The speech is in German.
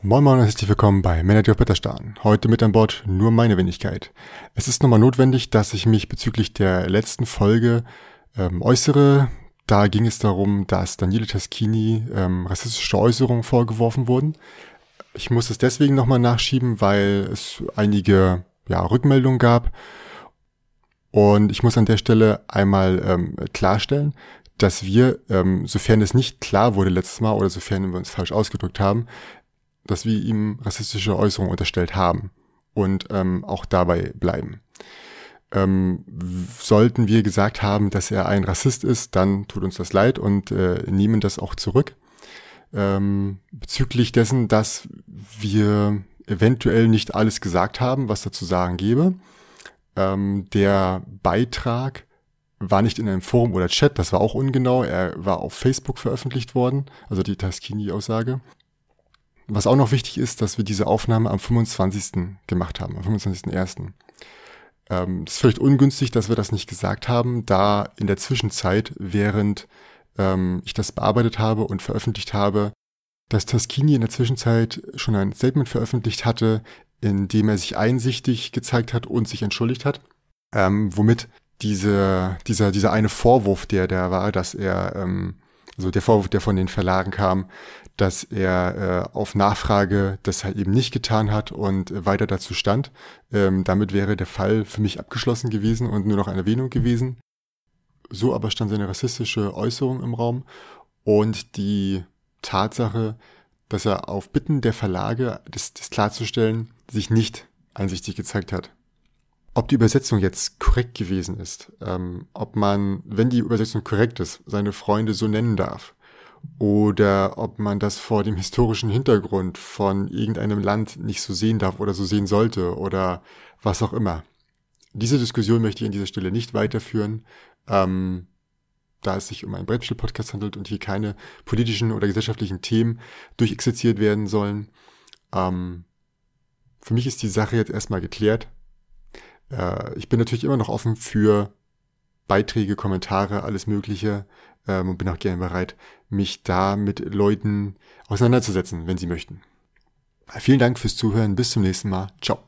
Moin Moin und herzlich willkommen bei Manager Petterstan. Heute mit an Bord nur meine Wenigkeit. Es ist nochmal notwendig, dass ich mich bezüglich der letzten Folge ähm, äußere. Da ging es darum, dass Daniele Taschini ähm, rassistische Äußerungen vorgeworfen wurden. Ich muss es deswegen nochmal nachschieben, weil es einige ja, Rückmeldungen gab. Und ich muss an der Stelle einmal ähm, klarstellen, dass wir, ähm, sofern es nicht klar wurde letztes Mal oder sofern wir uns falsch ausgedrückt haben, dass wir ihm rassistische Äußerungen unterstellt haben und ähm, auch dabei bleiben. Ähm, sollten wir gesagt haben, dass er ein Rassist ist, dann tut uns das leid und äh, nehmen das auch zurück. Ähm, bezüglich dessen, dass wir eventuell nicht alles gesagt haben, was dazu sagen gäbe. Ähm, der Beitrag war nicht in einem Forum oder Chat, das war auch ungenau. Er war auf Facebook veröffentlicht worden, also die Taskini-Aussage. Was auch noch wichtig ist, dass wir diese Aufnahme am 25. gemacht haben, am 25.01. Ähm, das ist vielleicht ungünstig, dass wir das nicht gesagt haben, da in der Zwischenzeit, während ähm, ich das bearbeitet habe und veröffentlicht habe, dass Taskini in der Zwischenzeit schon ein Statement veröffentlicht hatte, in dem er sich einsichtig gezeigt hat und sich entschuldigt hat, ähm, womit diese, dieser, dieser eine Vorwurf, der der war, dass er, ähm, also der Vorwurf, der von den Verlagen kam, dass er äh, auf Nachfrage das halt eben nicht getan hat und äh, weiter dazu stand. Ähm, damit wäre der Fall für mich abgeschlossen gewesen und nur noch eine Erwähnung gewesen. So aber stand seine rassistische Äußerung im Raum und die Tatsache, dass er auf Bitten der Verlage, das, das klarzustellen, sich nicht einsichtig gezeigt hat. Ob die Übersetzung jetzt korrekt gewesen ist, ähm, ob man, wenn die Übersetzung korrekt ist, seine Freunde so nennen darf, oder ob man das vor dem historischen Hintergrund von irgendeinem Land nicht so sehen darf oder so sehen sollte oder was auch immer. Diese Diskussion möchte ich an dieser Stelle nicht weiterführen, ähm, da es sich um einen Brettspiel-Podcast handelt und hier keine politischen oder gesellschaftlichen Themen durchexerziert werden sollen. Ähm, für mich ist die Sache jetzt erstmal geklärt. Äh, ich bin natürlich immer noch offen für Beiträge, Kommentare, alles Mögliche ähm, und bin auch gerne bereit, mich da mit Leuten auseinanderzusetzen, wenn sie möchten. Vielen Dank fürs Zuhören. Bis zum nächsten Mal. Ciao.